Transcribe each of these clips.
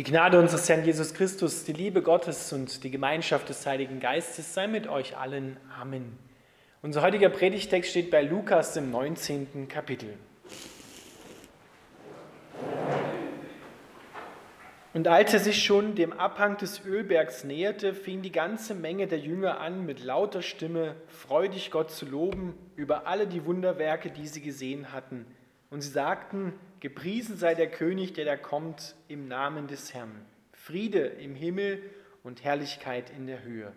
Die Gnade unseres Herrn Jesus Christus, die Liebe Gottes und die Gemeinschaft des Heiligen Geistes sei mit euch allen. Amen. Unser heutiger Predigtext steht bei Lukas im 19. Kapitel. Und als er sich schon dem Abhang des Ölbergs näherte, fing die ganze Menge der Jünger an, mit lauter Stimme freudig Gott zu loben über alle die Wunderwerke, die sie gesehen hatten. Und sie sagten, Gepriesen sei der König, der da kommt, im Namen des Herrn. Friede im Himmel und Herrlichkeit in der Höhe.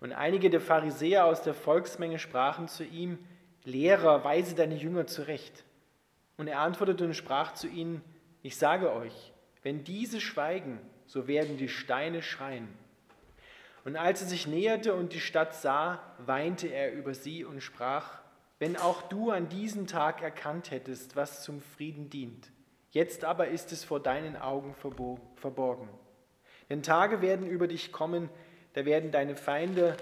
Und einige der Pharisäer aus der Volksmenge sprachen zu ihm, Lehrer, weise deine Jünger zurecht. Und er antwortete und sprach zu ihnen, ich sage euch, wenn diese schweigen, so werden die Steine schreien. Und als er sich näherte und die Stadt sah, weinte er über sie und sprach, wenn auch du an diesem Tag erkannt hättest, was zum Frieden dient. Jetzt aber ist es vor deinen Augen verborgen. Denn Tage werden über dich kommen, da werden deine Feinde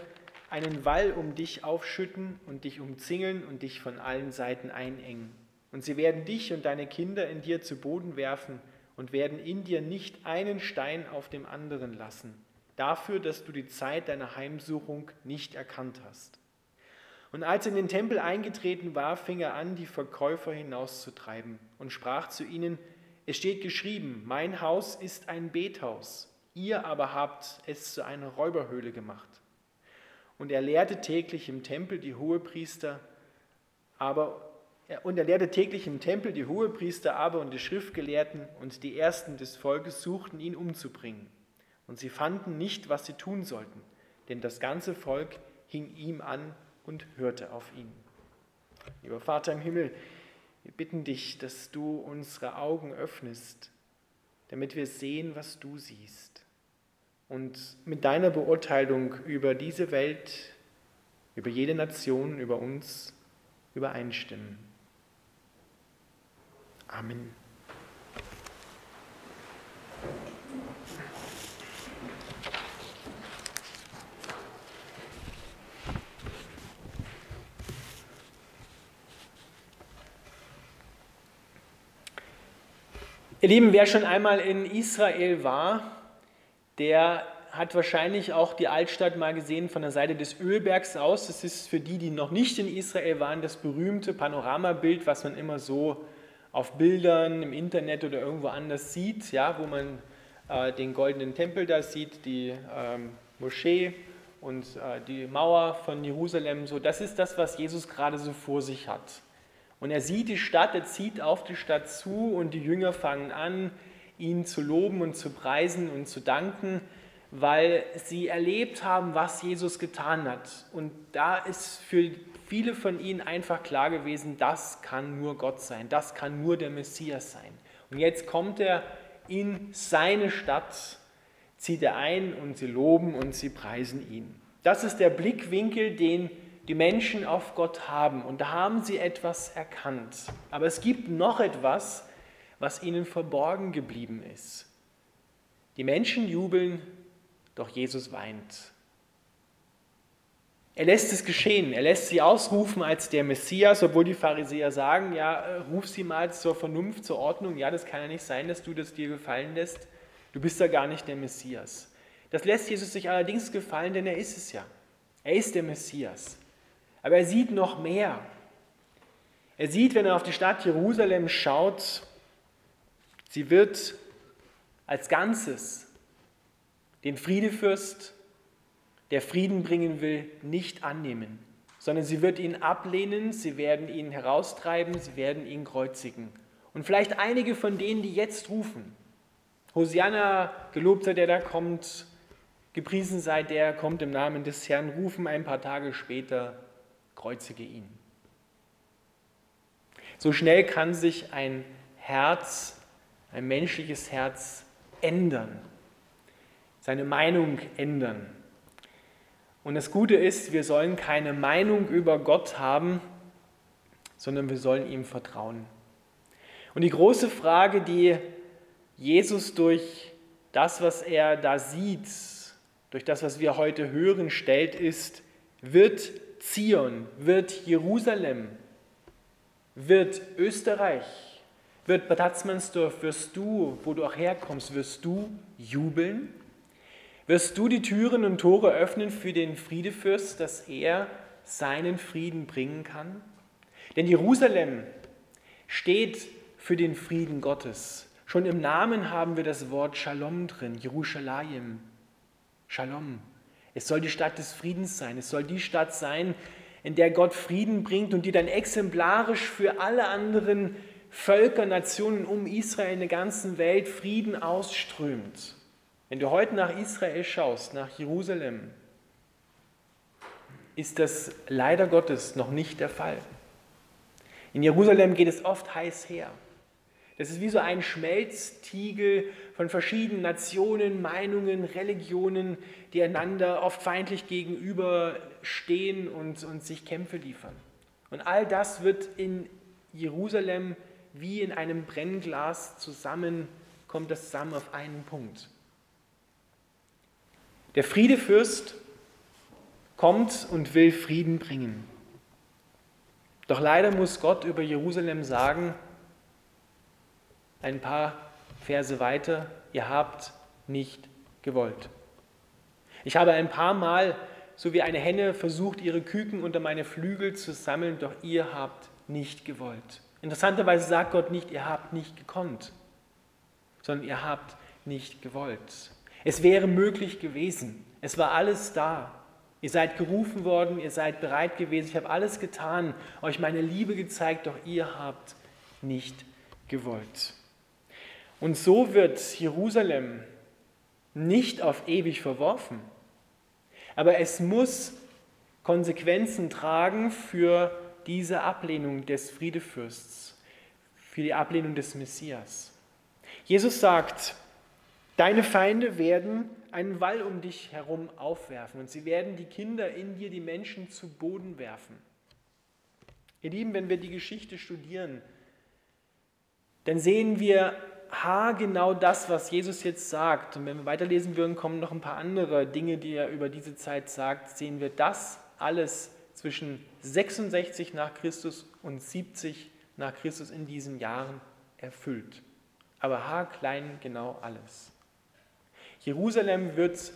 einen Wall um dich aufschütten und dich umzingeln und dich von allen Seiten einengen. Und sie werden dich und deine Kinder in dir zu Boden werfen und werden in dir nicht einen Stein auf dem anderen lassen, dafür, dass du die Zeit deiner Heimsuchung nicht erkannt hast. Und als er in den Tempel eingetreten war, fing er an, die Verkäufer hinauszutreiben und sprach zu ihnen, es steht geschrieben, mein Haus ist ein Bethaus, ihr aber habt es zu einer Räuberhöhle gemacht. Und er lehrte täglich im Tempel die Hohepriester, aber und er lehrte täglich im Tempel die Hohepriester aber und die Schriftgelehrten und die Ersten des Volkes suchten ihn umzubringen. Und sie fanden nicht, was sie tun sollten, denn das ganze Volk hing ihm an und hörte auf ihn. Lieber Vater im Himmel, wir bitten dich, dass du unsere Augen öffnest, damit wir sehen, was du siehst. Und mit deiner Beurteilung über diese Welt, über jede Nation, über uns übereinstimmen. Amen. Ihr Lieben, wer schon einmal in Israel war, der hat wahrscheinlich auch die Altstadt mal gesehen von der Seite des Ölbergs aus. Das ist für die, die noch nicht in Israel waren, das berühmte Panoramabild, was man immer so auf Bildern im Internet oder irgendwo anders sieht, ja, wo man äh, den goldenen Tempel da sieht, die ähm, Moschee und äh, die Mauer von Jerusalem. So, das ist das, was Jesus gerade so vor sich hat. Und er sieht die Stadt, er zieht auf die Stadt zu und die Jünger fangen an, ihn zu loben und zu preisen und zu danken, weil sie erlebt haben, was Jesus getan hat. Und da ist für viele von ihnen einfach klar gewesen, das kann nur Gott sein, das kann nur der Messias sein. Und jetzt kommt er in seine Stadt, zieht er ein und sie loben und sie preisen ihn. Das ist der Blickwinkel, den die Menschen auf Gott haben. Und da haben sie etwas erkannt. Aber es gibt noch etwas, was ihnen verborgen geblieben ist. Die Menschen jubeln, doch Jesus weint. Er lässt es geschehen, er lässt sie ausrufen als der Messias, obwohl die Pharisäer sagen, ja, äh, ruf sie mal zur Vernunft, zur Ordnung, ja, das kann ja nicht sein, dass du das dir gefallen lässt, du bist ja gar nicht der Messias. Das lässt Jesus sich allerdings gefallen, denn er ist es ja. Er ist der Messias. Aber er sieht noch mehr. Er sieht, wenn er auf die Stadt Jerusalem schaut, sie wird als Ganzes den Friedefürst, der Frieden bringen will, nicht annehmen, sondern sie wird ihn ablehnen, sie werden ihn heraustreiben, sie werden ihn kreuzigen. Und vielleicht einige von denen, die jetzt rufen, Hosianna, gelobt sei der da kommt, gepriesen sei der, kommt im Namen des Herrn, rufen ein paar Tage später, kreuzige ihn. So schnell kann sich ein Herz, ein menschliches Herz ändern, seine Meinung ändern. Und das Gute ist, wir sollen keine Meinung über Gott haben, sondern wir sollen ihm vertrauen. Und die große Frage, die Jesus durch das, was er da sieht, durch das, was wir heute hören, stellt, ist, wird Zion, wird Jerusalem, wird Österreich, Wird Bad Hatzmannsdorf, wirst du, wo du auch herkommst, wirst du jubeln? Wirst du die Türen und Tore öffnen für den Friedefürst, dass er seinen Frieden bringen kann? Denn Jerusalem steht für den Frieden Gottes. Schon im Namen haben wir das Wort Shalom drin, Jerusalem. Shalom. Es soll die Stadt des Friedens sein. Es soll die Stadt sein, in der Gott Frieden bringt und die dann exemplarisch für alle anderen Völker, Nationen um Israel in der ganzen Welt Frieden ausströmt. Wenn du heute nach Israel schaust, nach Jerusalem, ist das leider Gottes noch nicht der Fall. In Jerusalem geht es oft heiß her. Das ist wie so ein Schmelztiegel von verschiedenen Nationen, Meinungen, Religionen, die einander oft feindlich gegenüberstehen und, und sich Kämpfe liefern. Und all das wird in Jerusalem wie in einem Brennglas zusammen, kommt das zusammen auf einen Punkt. Der Friedefürst kommt und will Frieden bringen. Doch leider muss Gott über Jerusalem sagen, ein paar Verse weiter, ihr habt nicht gewollt. Ich habe ein paar Mal, so wie eine Henne, versucht, ihre Küken unter meine Flügel zu sammeln, doch ihr habt nicht gewollt. Interessanterweise sagt Gott nicht, ihr habt nicht gekonnt, sondern ihr habt nicht gewollt. Es wäre möglich gewesen. Es war alles da. Ihr seid gerufen worden, ihr seid bereit gewesen. Ich habe alles getan, euch meine Liebe gezeigt, doch ihr habt nicht gewollt. Und so wird Jerusalem nicht auf ewig verworfen, aber es muss Konsequenzen tragen für diese Ablehnung des Friedefürsts, für die Ablehnung des Messias. Jesus sagt, deine Feinde werden einen Wall um dich herum aufwerfen und sie werden die Kinder in dir, die Menschen zu Boden werfen. Ihr Lieben, wenn wir die Geschichte studieren, dann sehen wir genau das, was Jesus jetzt sagt. Und wenn wir weiterlesen würden, kommen noch ein paar andere Dinge, die er über diese Zeit sagt, sehen wir das alles zwischen 66 nach Christus und 70 nach Christus in diesen Jahren erfüllt. Aber haarklein genau alles. Jerusalem wird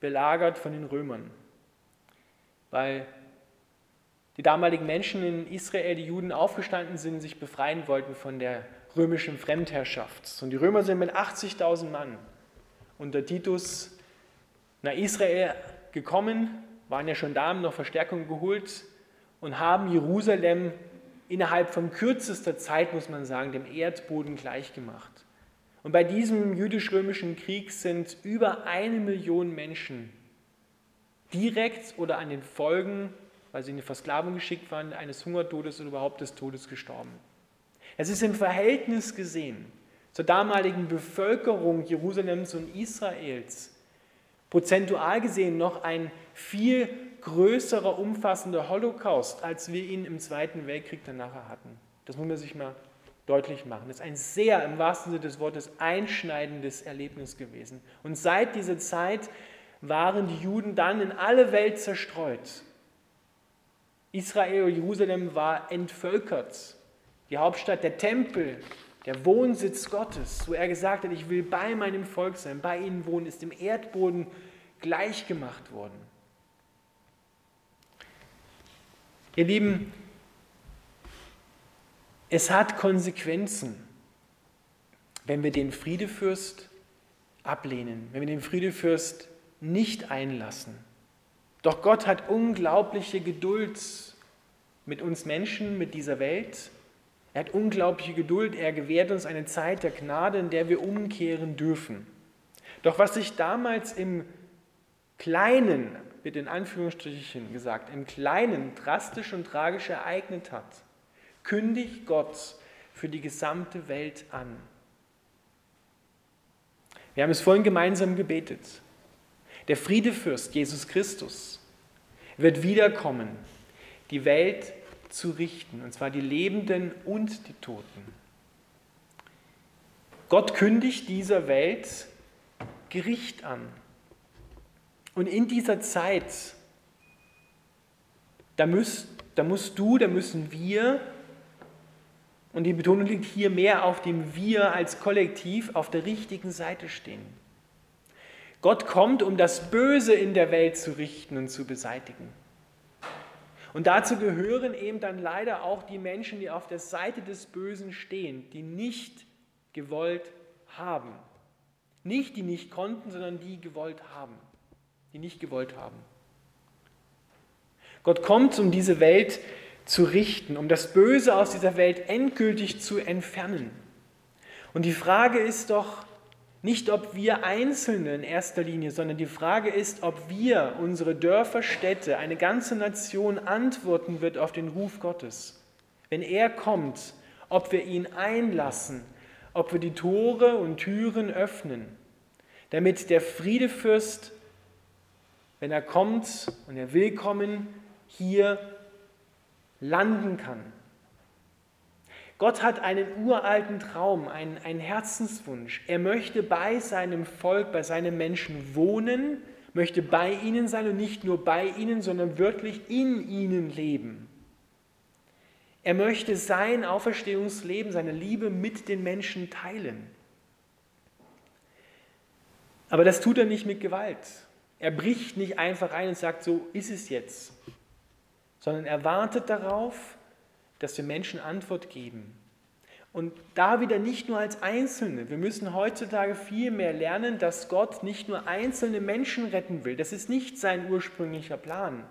belagert von den Römern, weil die damaligen Menschen in Israel, die Juden, aufgestanden sind, sich befreien wollten von der römischen Fremdherrschaft. Und die Römer sind mit 80.000 Mann unter Titus nach Israel gekommen waren ja schon da, haben noch Verstärkung geholt und haben Jerusalem innerhalb von kürzester Zeit, muss man sagen, dem Erdboden gleichgemacht. Und bei diesem jüdisch-römischen Krieg sind über eine Million Menschen direkt oder an den Folgen, weil sie in die Versklavung geschickt waren, eines Hungertodes oder überhaupt des Todes gestorben. Es ist im Verhältnis gesehen zur damaligen Bevölkerung Jerusalems und Israels prozentual gesehen noch ein viel größerer, umfassender Holocaust, als wir ihn im Zweiten Weltkrieg danach hatten. Das muss man sich mal deutlich machen. Das ist ein sehr, im wahrsten Sinne des Wortes, einschneidendes Erlebnis gewesen. Und seit dieser Zeit waren die Juden dann in alle Welt zerstreut. Israel, Jerusalem war entvölkert. Die Hauptstadt, der Tempel, der Wohnsitz Gottes, wo er gesagt hat, ich will bei meinem Volk sein, bei ihnen wohnen, ist dem Erdboden gleichgemacht worden. Ihr Lieben, es hat Konsequenzen, wenn wir den Friedefürst ablehnen, wenn wir den Friedefürst nicht einlassen. Doch Gott hat unglaubliche Geduld mit uns Menschen, mit dieser Welt. Er hat unglaubliche Geduld. Er gewährt uns eine Zeit der Gnade, in der wir umkehren dürfen. Doch was sich damals im Kleinen, wird in Anführungsstrichen gesagt, im Kleinen drastisch und tragisch ereignet hat, kündigt Gott für die gesamte Welt an. Wir haben es vorhin gemeinsam gebetet. Der Friedefürst Jesus Christus wird wiederkommen, die Welt zu richten, und zwar die Lebenden und die Toten. Gott kündigt dieser Welt Gericht an. Und in dieser Zeit, da, müsst, da musst du, da müssen wir Und die Betonung liegt hier mehr auf dem Wir als Kollektiv auf der richtigen Seite stehen. Gott kommt, um das Böse in der Welt zu richten und zu beseitigen. Und dazu gehören eben dann leider auch die Menschen, die auf der Seite des Bösen stehen, die nicht gewollt haben. Nicht die nicht konnten, sondern die gewollt haben. Die nicht gewollt haben. Gott kommt, um diese Welt zu richten, um das Böse aus dieser Welt endgültig zu entfernen. Und die Frage ist doch nicht, ob wir Einzelne in erster Linie, sondern die Frage ist, ob wir, unsere Dörfer, Städte, eine ganze Nation antworten wird auf den Ruf Gottes. Wenn er kommt, ob wir ihn einlassen, ob wir die Tore und Türen öffnen, damit der Friedefürst, wenn er kommt und er will kommen, hier landen kann. Gott hat einen uralten Traum, einen, einen Herzenswunsch. Er möchte bei seinem Volk, bei seinen Menschen wohnen, möchte bei ihnen sein und nicht nur bei ihnen, sondern wirklich in ihnen leben. Er möchte sein Auferstehungsleben, seine Liebe mit den Menschen teilen. Aber das tut er nicht mit Gewalt. Er bricht nicht einfach ein und sagt, so ist es jetzt, sondern er wartet darauf, dass wir Menschen Antwort geben. Und da wieder nicht nur als Einzelne. Wir müssen heutzutage viel mehr lernen, dass Gott nicht nur einzelne Menschen retten will. Das ist nicht sein ursprünglicher Plan,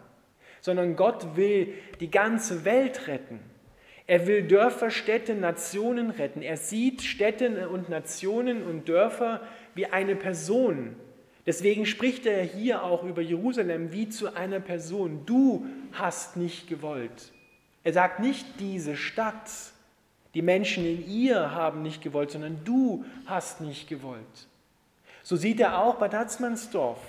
sondern Gott will die ganze Welt retten. Er will Dörfer, Städte, Nationen retten. Er sieht Städte und Nationen und Dörfer wie eine Person. Deswegen spricht er hier auch über Jerusalem wie zu einer Person. Du hast nicht gewollt. Er sagt nicht diese Stadt, die Menschen in ihr haben nicht gewollt, sondern du hast nicht gewollt. So sieht er auch Bad Hatzmannsdorf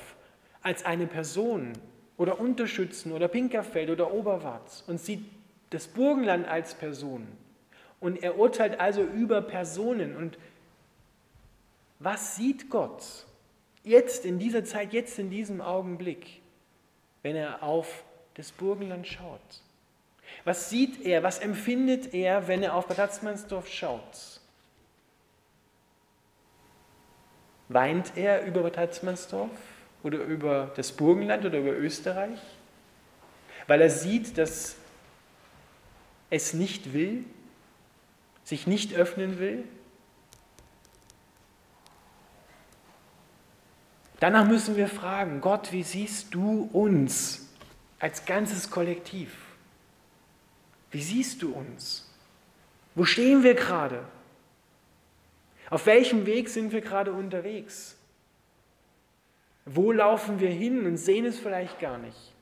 als eine Person oder Unterschützen oder Pinkerfeld oder Oberwart und sieht das Burgenland als Person. Und er urteilt also über Personen. Und was sieht Gott jetzt in dieser Zeit, jetzt in diesem Augenblick, wenn er auf das Burgenland schaut? Was sieht er, was empfindet er, wenn er auf Bad Hatzmannsdorf schaut? Weint er über Bad Hatzmannsdorf oder über das Burgenland oder über Österreich? Weil er sieht, dass es nicht will, sich nicht öffnen will? Danach müssen wir fragen, Gott, wie siehst du uns als ganzes Kollektiv? Wie siehst du uns? Wo stehen wir gerade? Auf welchem Weg sind wir gerade unterwegs? Wo laufen wir hin und sehen es vielleicht gar nicht?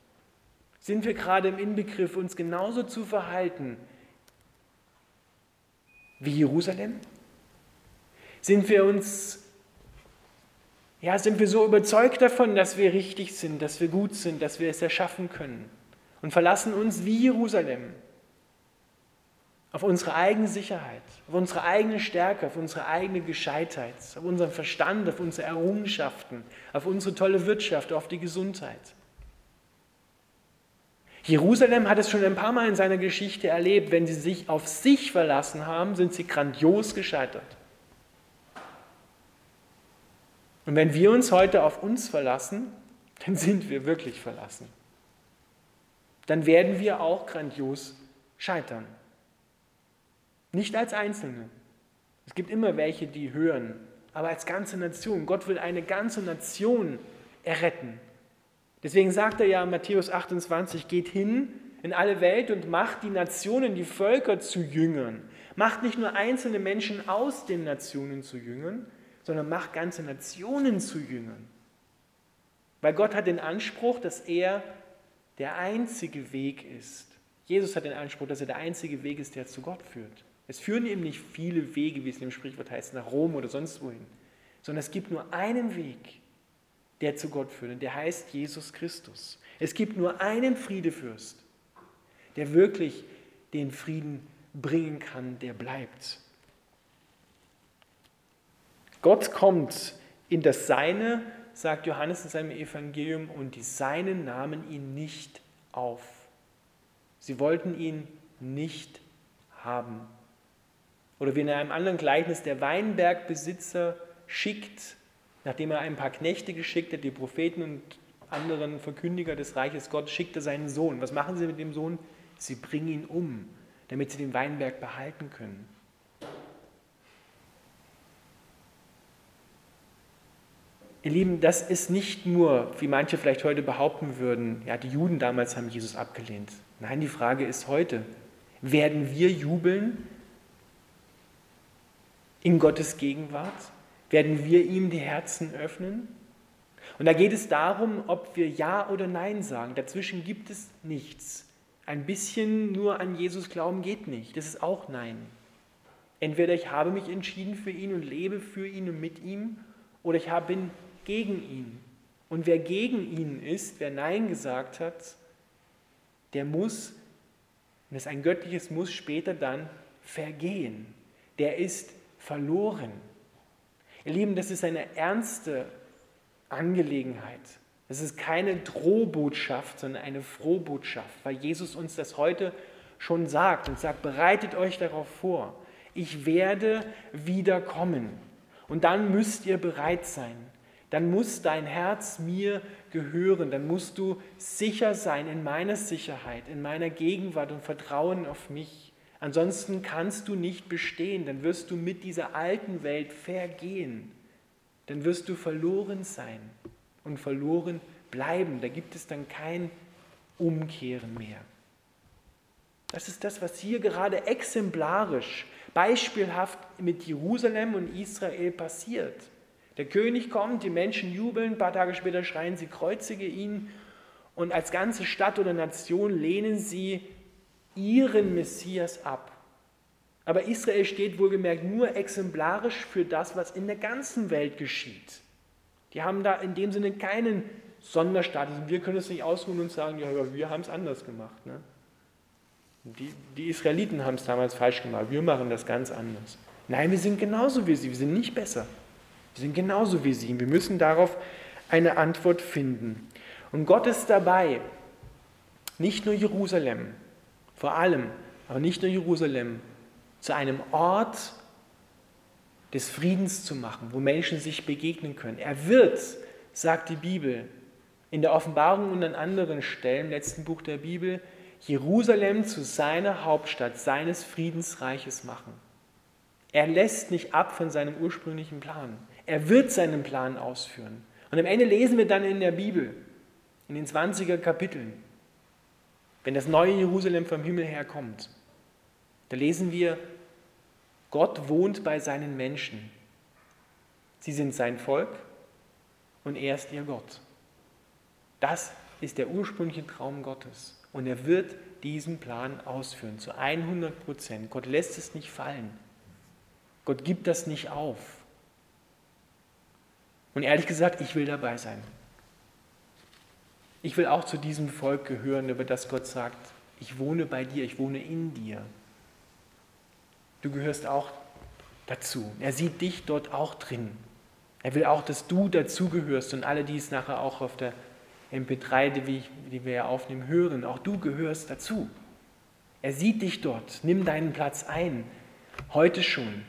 Sind wir gerade im Inbegriff, uns genauso zu verhalten wie Jerusalem? Sind wir uns, ja, sind wir so überzeugt davon, dass wir richtig sind, dass wir gut sind, dass wir es erschaffen können und verlassen uns wie Jerusalem auf unsere eigene Sicherheit, auf unsere eigene Stärke, auf unsere eigene Gescheitheit, auf unseren Verstand, auf unsere Errungenschaften, auf unsere tolle Wirtschaft, auf die Gesundheit. Jerusalem hat es schon ein paar Mal in seiner Geschichte erlebt, wenn sie sich auf sich verlassen haben, sind sie grandios gescheitert. Und wenn wir uns heute auf uns verlassen, dann sind wir wirklich verlassen. Dann werden wir auch grandios scheitern. Nicht als Einzelne. Es gibt immer welche, die hören, aber als ganze Nation. Gott will eine ganze Nation erretten. Deswegen sagt er ja in Matthäus 28, geht hin in alle Welt und macht die Nationen, die Völker zu Jüngern. Macht nicht nur einzelne Menschen aus den Nationen zu Jüngern, sondern macht ganze Nationen zu Jüngern. Weil Gott hat den Anspruch, dass er der einzige Weg ist. Jesus hat den Anspruch, dass er der einzige Weg ist, der zu Gott führt. Es führen ihm nicht viele Wege, wie es in dem Sprichwort heißt, nach Rom oder sonst wohin, sondern es gibt nur einen Weg, der zu Gott führt, und der heißt Jesus Christus. Es gibt nur einen Friedefürst, der wirklich den Frieden bringen kann, der bleibt. Gott kommt in das Seine, sagt Johannes in seinem Evangelium, und die Seinen nahmen ihn nicht auf. Sie wollten ihn nicht haben. Oder wie in einem anderen Gleichnis der Weinbergbesitzer schickt, nachdem er ein paar Knechte geschickt hat, die Propheten und anderen Verkündiger des Reiches Gottes, schickt er seinen Sohn. Was machen sie mit dem Sohn? Sie bringen ihn um, damit sie den Weinberg behalten können. Ihr Lieben, das ist nicht nur, wie manche vielleicht heute behaupten würden, ja, die Juden damals haben Jesus abgelehnt. Nein, die Frage ist heute, werden wir jubeln in Gottes Gegenwart? Werden wir ihm die Herzen öffnen? Und da geht es darum, ob wir Ja oder Nein sagen. Dazwischen gibt es nichts. Ein bisschen nur an Jesus glauben geht nicht. Das ist auch Nein. Entweder ich habe mich entschieden für ihn und lebe für ihn und mit ihm, oder ich bin gegen ihn. Und wer gegen ihn ist, wer Nein gesagt hat, der muss, und das ist ein göttliches Muss, später dann vergehen. Der ist verloren. Ihr Lieben, das ist eine ernste Angelegenheit. Das ist keine Drohbotschaft, sondern eine Frohbotschaft, weil Jesus uns das heute schon sagt und sagt, bereitet euch darauf vor. Ich werde wiederkommen. Und dann müsst ihr bereit sein dann muss dein Herz mir gehören, dann musst du sicher sein in meiner Sicherheit, in meiner Gegenwart und Vertrauen auf mich. Ansonsten kannst du nicht bestehen, dann wirst du mit dieser alten Welt vergehen, dann wirst du verloren sein und verloren bleiben. Da gibt es dann kein Umkehren mehr. Das ist das, was hier gerade exemplarisch, beispielhaft mit Jerusalem und Israel passiert. Der König kommt, die Menschen jubeln, ein paar Tage später schreien sie, kreuzige ihn. Und als ganze Stadt oder Nation lehnen sie ihren Messias ab. Aber Israel steht wohlgemerkt nur exemplarisch für das, was in der ganzen Welt geschieht. Die haben da in dem Sinne keinen Sonderstatus. Wir können es nicht ausruhen und sagen, ja, wir haben es anders gemacht. Ne? Die, die Israeliten haben es damals falsch gemacht. Wir machen das ganz anders. Nein, wir sind genauso wie sie. Wir sind nicht besser. Wir sind genauso wie sie. Wir müssen darauf eine Antwort finden. Und Gott ist dabei, nicht nur Jerusalem, vor allem, aber nicht nur Jerusalem, zu einem Ort des Friedens zu machen, wo Menschen sich begegnen können. Er wird, sagt die Bibel, in der Offenbarung und an anderen Stellen, im letzten Buch der Bibel, Jerusalem zu seiner Hauptstadt, seines Friedensreiches machen. Er lässt nicht ab von seinem ursprünglichen Plan. Er wird seinen Plan ausführen. Und am Ende lesen wir dann in der Bibel, in den 20er Kapiteln, wenn das neue Jerusalem vom Himmel her kommt, da lesen wir, Gott wohnt bei seinen Menschen. Sie sind sein Volk und er ist ihr Gott. Das ist der ursprüngliche Traum Gottes. Und er wird diesen Plan ausführen, zu 100 Prozent. Gott lässt es nicht fallen. Gott gibt das nicht auf. Und ehrlich gesagt, ich will dabei sein. Ich will auch zu diesem Volk gehören, über das Gott sagt, ich wohne bei dir, ich wohne in dir. Du gehörst auch dazu. Er sieht dich dort auch drin. Er will auch, dass du dazugehörst und alle, die es nachher auch auf der MP3, die, wir ja aufnehmen, hören, auch du gehörst dazu. Er sieht dich dort, nimm deinen Platz ein, heute schon,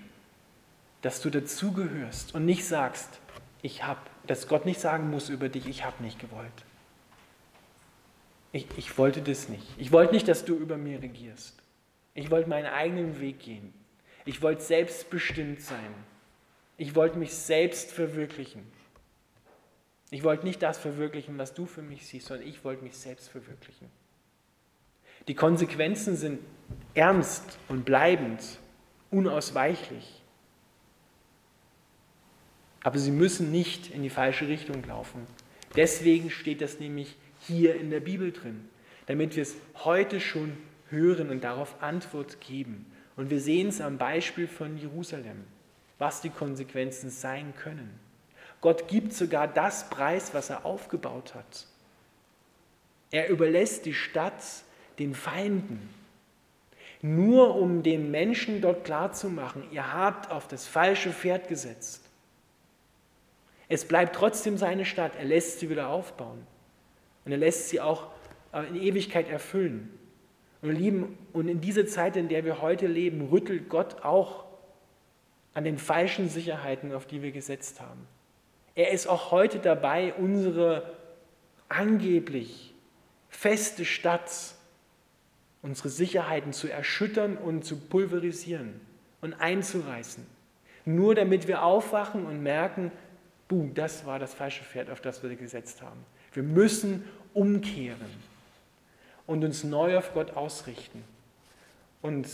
dass du dazugehörst und nicht sagst, ich habe, dass Gott nicht sagen muss über dich, ich habe nicht gewollt. Ich, ich wollte das nicht. Ich wollte nicht, dass du über mir regierst. Ich wollte meinen eigenen Weg gehen. Ich wollte selbstbestimmt sein. Ich wollte mich selbst verwirklichen. Ich wollte nicht das verwirklichen, was du für mich siehst, sondern ich wollte mich selbst verwirklichen. Die Konsequenzen sind ernst und bleibend, unausweichlich. Aber sie müssen nicht in die falsche Richtung laufen. Deswegen steht das nämlich hier in der Bibel drin, damit wir es heute schon hören und darauf Antwort geben. Und wir sehen es am Beispiel von Jerusalem, was die Konsequenzen sein können. Gott gibt sogar das Preis, was er aufgebaut hat. Er überlässt die Stadt den Feinden, nur um den Menschen dort klarzumachen, ihr habt auf das falsche Pferd gesetzt. Es bleibt trotzdem seine Stadt. Er lässt sie wieder aufbauen. Und er lässt sie auch äh, in Ewigkeit erfüllen. Und, lieben, und in dieser Zeit, in der wir heute leben, rüttelt Gott auch an den falschen Sicherheiten, auf die wir gesetzt haben. Er ist auch heute dabei, unsere angeblich feste Stadt, unsere Sicherheiten zu erschüttern und zu pulverisieren und einzureißen. Nur damit wir aufwachen und merken, buh, das war das falsche Pferd, auf das wir gesetzt haben. Wir müssen umkehren und uns neu auf Gott ausrichten. Und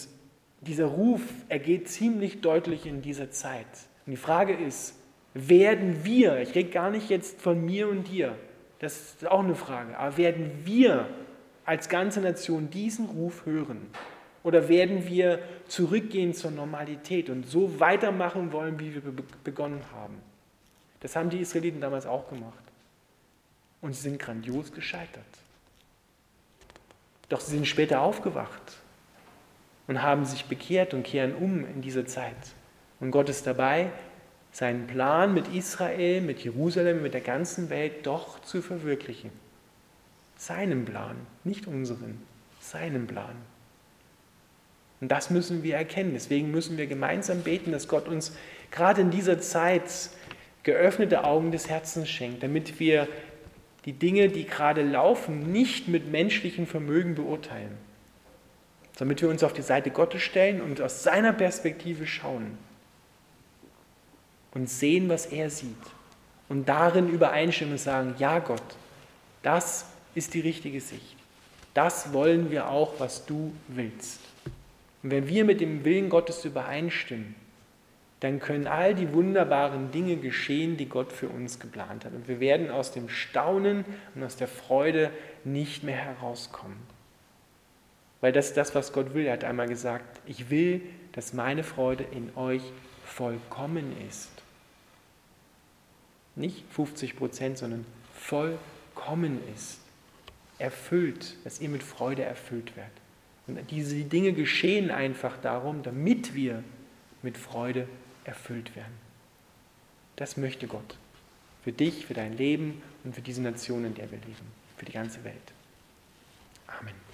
dieser Ruf ergeht ziemlich deutlich in dieser Zeit. Und die Frage ist, werden wir, ich rede gar nicht jetzt von mir und dir, das ist auch eine Frage, aber werden wir als ganze Nation diesen Ruf hören? Oder werden wir zurückgehen zur Normalität und so weitermachen wollen, wie wir begonnen haben? Das haben die Israeliten damals auch gemacht. Und sie sind grandios gescheitert. Doch sie sind später aufgewacht und haben sich bekehrt und kehren um in dieser Zeit. Und Gott ist dabei, seinen Plan mit Israel, mit Jerusalem, mit der ganzen Welt doch zu verwirklichen. Seinen Plan, nicht unseren, seinen Plan. Und das müssen wir erkennen. Deswegen müssen wir gemeinsam beten, dass Gott uns gerade in dieser Zeit geöffnete Augen des Herzens schenkt, damit wir die Dinge, die gerade laufen, nicht mit menschlichem Vermögen beurteilen, damit wir uns auf die Seite Gottes stellen und aus seiner Perspektive schauen und sehen, was er sieht und darin übereinstimmen und sagen, ja Gott, das ist die richtige Sicht. Das wollen wir auch, was du willst. Und wenn wir mit dem Willen Gottes übereinstimmen, dann können all die wunderbaren Dinge geschehen, die Gott für uns geplant hat. Und wir werden aus dem Staunen und aus der Freude nicht mehr herauskommen. Weil das ist das, was Gott will. Er hat einmal gesagt, ich will, dass meine Freude in euch vollkommen ist. Nicht 50 Prozent, sondern vollkommen ist. Erfüllt, dass ihr mit Freude erfüllt werdet. Und diese Dinge geschehen einfach darum, damit wir mit Freude erfüllt werden. Das möchte Gott. Für dich, für dein Leben und für diese Nation, in der wir leben. Für die ganze Welt. Amen.